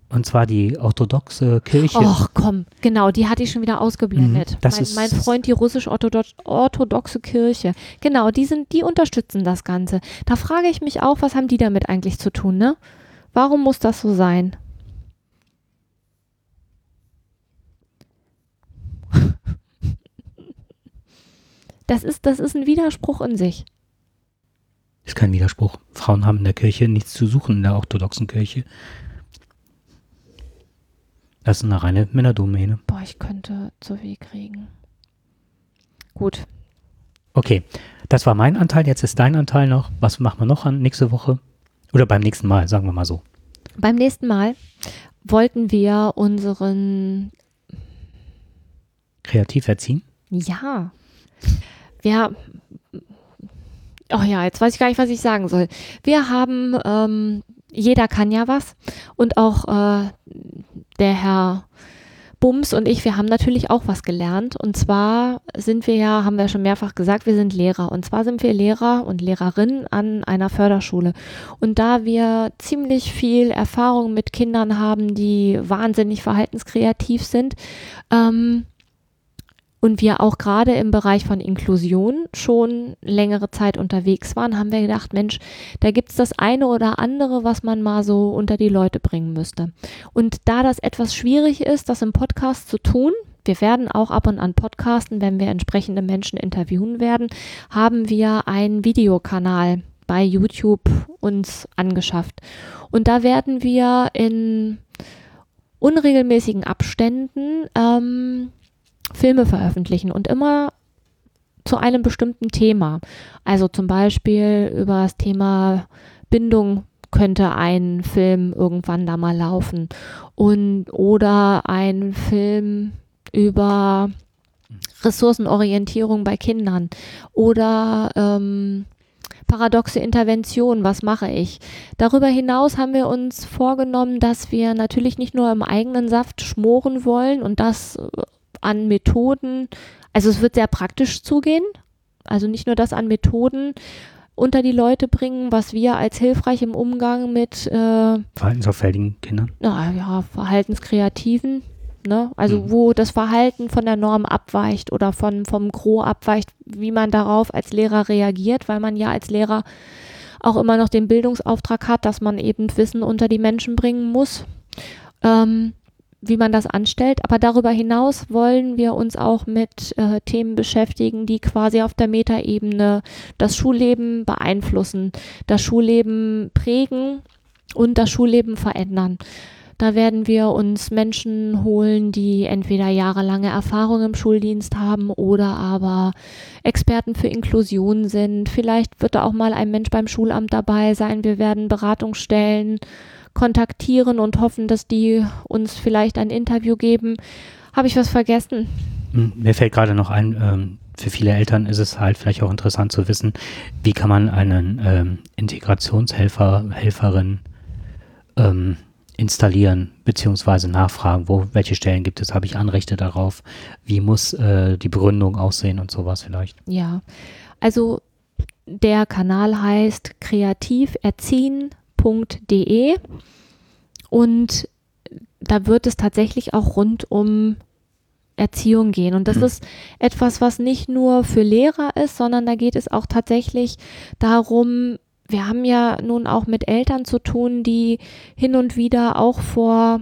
Und zwar die orthodoxe Kirche. Och, komm, genau, die hatte ich schon wieder ausgeblendet. Mhm, das mein, ist- mein Freund, die russisch-orthodoxe Kirche. Genau, die sind, die unterstützen das Ganze. Da frage ich mich auch, was haben die damit eigentlich zu tun, ne? Warum muss das so sein? Das ist, das ist ein Widerspruch in sich. Ist kein Widerspruch. Frauen haben in der Kirche nichts zu suchen, in der orthodoxen Kirche. Das ist eine reine Männerdomäne. Boah, ich könnte zu weh kriegen. Gut, Okay, das war mein Anteil, jetzt ist dein Anteil noch. Was machen wir noch an nächste Woche? Oder beim nächsten Mal, sagen wir mal so. Beim nächsten Mal wollten wir unseren, Kreativ erziehen? ja, wir, oh ja, jetzt weiß ich gar nicht, was ich sagen soll. Wir haben, ähm, jeder kann ja was und auch äh, der Herr Bums und ich, wir haben natürlich auch was gelernt. Und zwar sind wir ja, haben wir schon mehrfach gesagt, wir sind Lehrer. Und zwar sind wir Lehrer und Lehrerinnen an einer Förderschule. Und da wir ziemlich viel Erfahrung mit Kindern haben, die wahnsinnig verhaltenskreativ sind, ähm, und wir auch gerade im Bereich von Inklusion schon längere Zeit unterwegs waren, haben wir gedacht, Mensch, da gibt es das eine oder andere, was man mal so unter die Leute bringen müsste. Und da das etwas schwierig ist, das im Podcast zu tun, wir werden auch ab und an podcasten, wenn wir entsprechende Menschen interviewen werden, haben wir einen Videokanal bei YouTube uns angeschafft. Und da werden wir in unregelmäßigen Abständen ähm, Filme veröffentlichen und immer zu einem bestimmten Thema. Also zum Beispiel über das Thema Bindung könnte ein Film irgendwann da mal laufen und oder ein Film über Ressourcenorientierung bei Kindern oder ähm, paradoxe Intervention, was mache ich? Darüber hinaus haben wir uns vorgenommen, dass wir natürlich nicht nur im eigenen Saft schmoren wollen und das an Methoden, also es wird sehr praktisch zugehen, also nicht nur das an Methoden unter die Leute bringen, was wir als hilfreich im Umgang mit äh, Verhaltensauffälligen Kindern. na ja, Verhaltenskreativen, ne? Also Mhm. wo das Verhalten von der Norm abweicht oder von, vom Gros abweicht, wie man darauf als Lehrer reagiert, weil man ja als Lehrer auch immer noch den Bildungsauftrag hat, dass man eben Wissen unter die Menschen bringen muss, ähm, wie man das anstellt. Aber darüber hinaus wollen wir uns auch mit äh, Themen beschäftigen, die quasi auf der Metaebene das Schulleben beeinflussen, das Schulleben prägen und das Schulleben verändern. Da werden wir uns Menschen holen, die entweder jahrelange Erfahrung im Schuldienst haben oder aber Experten für Inklusion sind. Vielleicht wird da auch mal ein Mensch beim Schulamt dabei sein. Wir werden Beratungsstellen kontaktieren und hoffen, dass die uns vielleicht ein Interview geben. Habe ich was vergessen? Hm, Mir fällt gerade noch ein, ähm, für viele Eltern ist es halt vielleicht auch interessant zu wissen, wie kann man einen ähm, Integrationshelfer, Helferin ähm, installieren, beziehungsweise nachfragen, wo, welche Stellen gibt es, habe ich Anrechte darauf, wie muss äh, die Begründung aussehen und sowas vielleicht. Ja, also der Kanal heißt kreativerziehen.de und da wird es tatsächlich auch rund um Erziehung gehen. Und das Mhm. ist etwas, was nicht nur für Lehrer ist, sondern da geht es auch tatsächlich darum, wir haben ja nun auch mit Eltern zu tun, die hin und wieder auch vor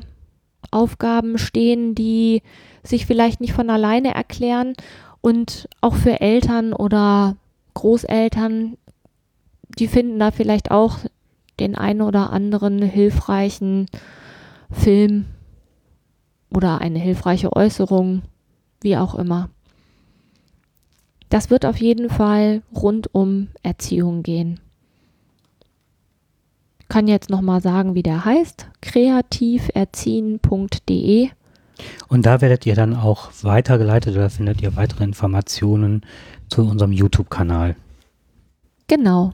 Aufgaben stehen, die sich vielleicht nicht von alleine erklären. Und auch für Eltern oder Großeltern, die finden da vielleicht auch den einen oder anderen hilfreichen Film oder eine hilfreiche Äußerung, wie auch immer. Das wird auf jeden Fall rund um Erziehung gehen. Kann jetzt nochmal sagen, wie der heißt. kreativerziehen.de. Und da werdet ihr dann auch weitergeleitet oder findet ihr weitere Informationen zu unserem YouTube-Kanal. Genau.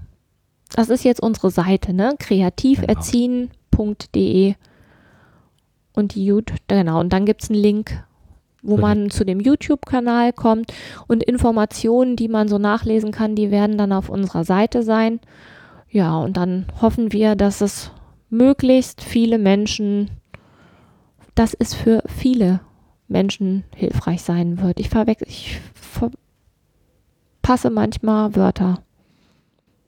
Das ist jetzt unsere Seite, ne? kreativerziehen.de. Und die YouTube, genau, und dann gibt es einen Link, wo man zu dem YouTube-Kanal kommt und Informationen, die man so nachlesen kann, die werden dann auf unserer Seite sein. Ja, und dann hoffen wir, dass es möglichst viele Menschen, dass es für viele Menschen hilfreich sein wird. Ich verwechsel, ich verpasse manchmal Wörter.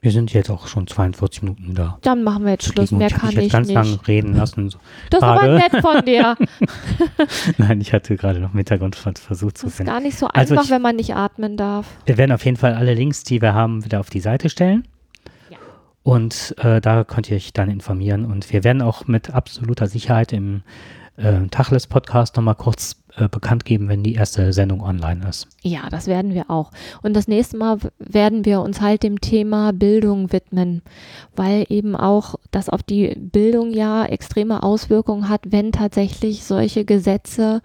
Wir sind jetzt auch schon 42 Minuten da. Dann machen wir jetzt Schluss. Mehr ich kann dich jetzt ich ganz nicht. lang reden lassen. So. Das ist gerade. nett von dir. Nein, ich hatte gerade noch Hintergrund ver- versucht zu Das ist finden. gar nicht so Also einfach, ich- wenn man nicht atmen darf. Wir werden auf jeden Fall alle Links, die wir haben, wieder auf die Seite stellen. Ja. Und äh, da könnt ihr euch dann informieren. Und wir werden auch mit absoluter Sicherheit im äh, Tacheles-Podcast nochmal kurz äh, bekannt geben, wenn die erste Sendung online ist. Ja, das werden wir auch. Und das nächste Mal werden wir uns halt dem Thema Bildung widmen, weil eben auch das auf die Bildung ja extreme Auswirkungen hat, wenn tatsächlich solche Gesetze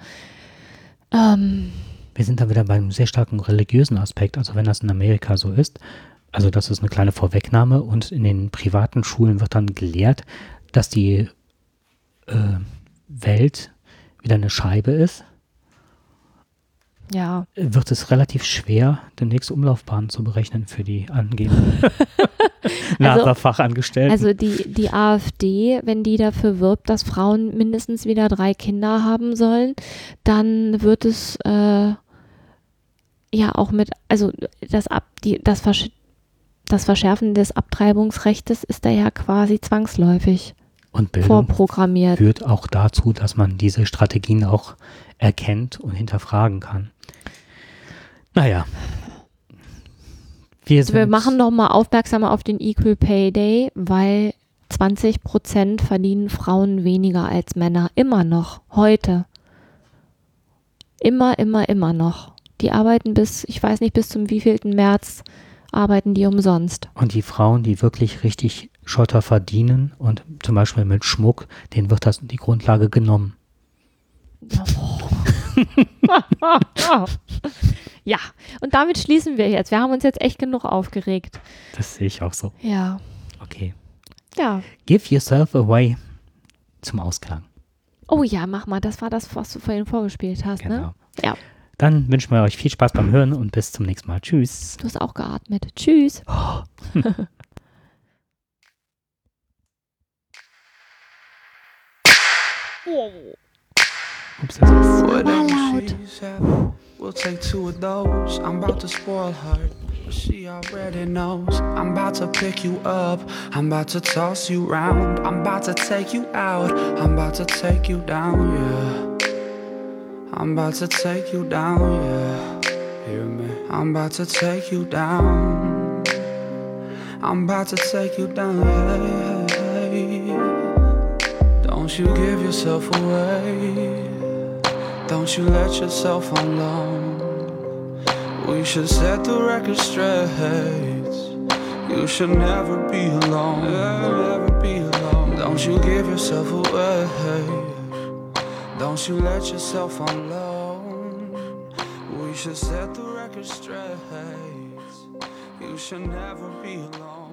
ähm, Wir sind da wieder beim sehr starken religiösen Aspekt, also wenn das in Amerika so ist. Also das ist eine kleine Vorwegnahme und in den privaten Schulen wird dann gelehrt, dass die äh, Welt wieder eine Scheibe ist. Ja, Wird es relativ schwer, demnächst Umlaufbahnen zu berechnen für die angehenden NASA-Fachangestellten. also die, die AfD, wenn die dafür wirbt, dass Frauen mindestens wieder drei Kinder haben sollen, dann wird es äh, ja auch mit, also das, Ab, die, das, Versch das Verschärfen des Abtreibungsrechts ist da ja quasi zwangsläufig und Bildung vorprogrammiert. führt auch dazu, dass man diese Strategien auch erkennt und hinterfragen kann. Naja. Wir, sind, Wir machen nochmal aufmerksam auf den Equal Pay Day, weil 20 Prozent verdienen Frauen weniger als Männer. Immer noch. Heute. Immer, immer, immer noch. Die arbeiten bis, ich weiß nicht, bis zum wievielten März arbeiten die umsonst. Und die Frauen, die wirklich richtig Schotter verdienen und zum Beispiel mit Schmuck, denen wird das die Grundlage genommen. Ja, und damit schließen wir jetzt. Wir haben uns jetzt echt genug aufgeregt. Das sehe ich auch so. Ja. Okay. Ja. Give yourself away zum Ausklang. Oh ja, mach mal. Das war das, was du vorhin vorgespielt hast, Genau. ne? Ja. Dann wünschen wir euch viel Spaß beim Hören und bis zum nächsten Mal. Tschüss. Du hast auch geatmet. Tschüss. Ups, jetzt ist Whatever loud. we'll take two of those. I'm about to spoil her, she already knows. I'm about to pick you up, I'm about to toss you round. I'm about to take you out, I'm about to take you down, yeah. I'm about to take you down, yeah. Hear me? I'm about to take you down. I'm about to take you down, yeah. Don't Don't you give yourself away. Don't you let yourself alone. We should set the record straight. You should never be alone. Never be alone. Don't you give yourself away. Don't you let yourself alone. We should set the record straight. You should never be alone.